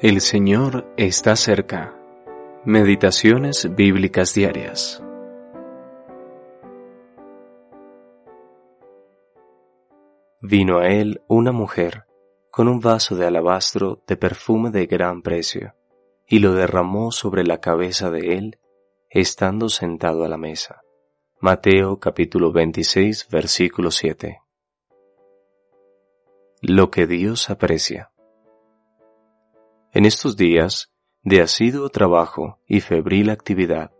El Señor está cerca. Meditaciones bíblicas diarias. Vino a él una mujer con un vaso de alabastro de perfume de gran precio, y lo derramó sobre la cabeza de él, estando sentado a la mesa. Mateo capítulo 26 versículo 7. Lo que Dios aprecia. En estos días de asiduo trabajo y febril actividad,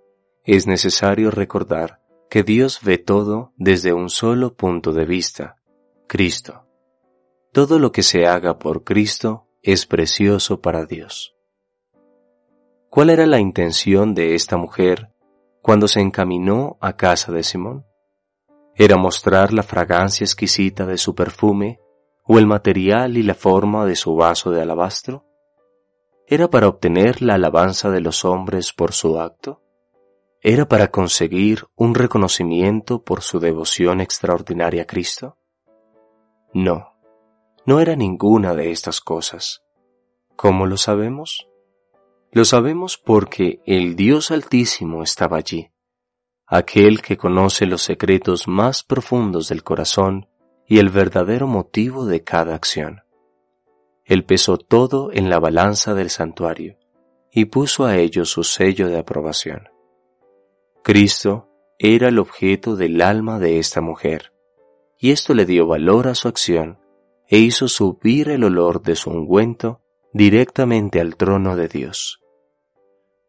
es necesario recordar que Dios ve todo desde un solo punto de vista, Cristo. Todo lo que se haga por Cristo es precioso para Dios. ¿Cuál era la intención de esta mujer cuando se encaminó a casa de Simón? ¿Era mostrar la fragancia exquisita de su perfume o el material y la forma de su vaso de alabastro? ¿Era para obtener la alabanza de los hombres por su acto? ¿Era para conseguir un reconocimiento por su devoción extraordinaria a Cristo? No, no era ninguna de estas cosas. ¿Cómo lo sabemos? Lo sabemos porque el Dios Altísimo estaba allí, aquel que conoce los secretos más profundos del corazón y el verdadero motivo de cada acción. Él pesó todo en la balanza del santuario y puso a ello su sello de aprobación. Cristo era el objeto del alma de esta mujer, y esto le dio valor a su acción e hizo subir el olor de su ungüento directamente al trono de Dios.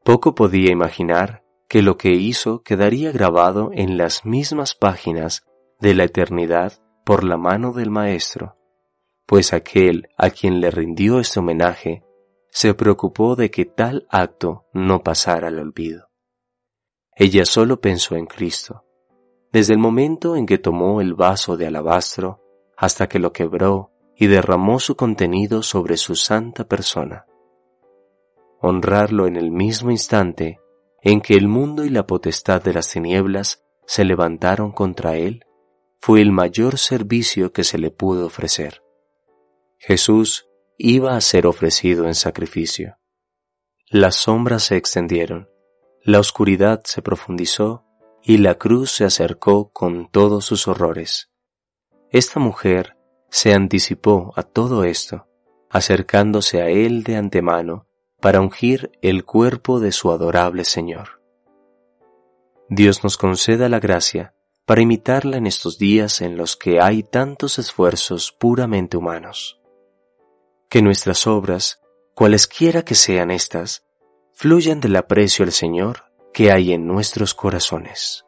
Poco podía imaginar que lo que hizo quedaría grabado en las mismas páginas de la eternidad por la mano del Maestro, pues aquel a quien le rindió este homenaje se preocupó de que tal acto no pasara al olvido. Ella solo pensó en Cristo, desde el momento en que tomó el vaso de alabastro hasta que lo quebró y derramó su contenido sobre su santa persona. Honrarlo en el mismo instante en que el mundo y la potestad de las tinieblas se levantaron contra él, fue el mayor servicio que se le pudo ofrecer. Jesús iba a ser ofrecido en sacrificio. Las sombras se extendieron, la oscuridad se profundizó y la cruz se acercó con todos sus horrores. Esta mujer se anticipó a todo esto, acercándose a él de antemano para ungir el cuerpo de su adorable Señor. Dios nos conceda la gracia para imitarla en estos días en los que hay tantos esfuerzos puramente humanos que nuestras obras, cualesquiera que sean estas, fluyan del aprecio al Señor que hay en nuestros corazones.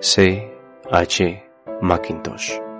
C. H. Macintosh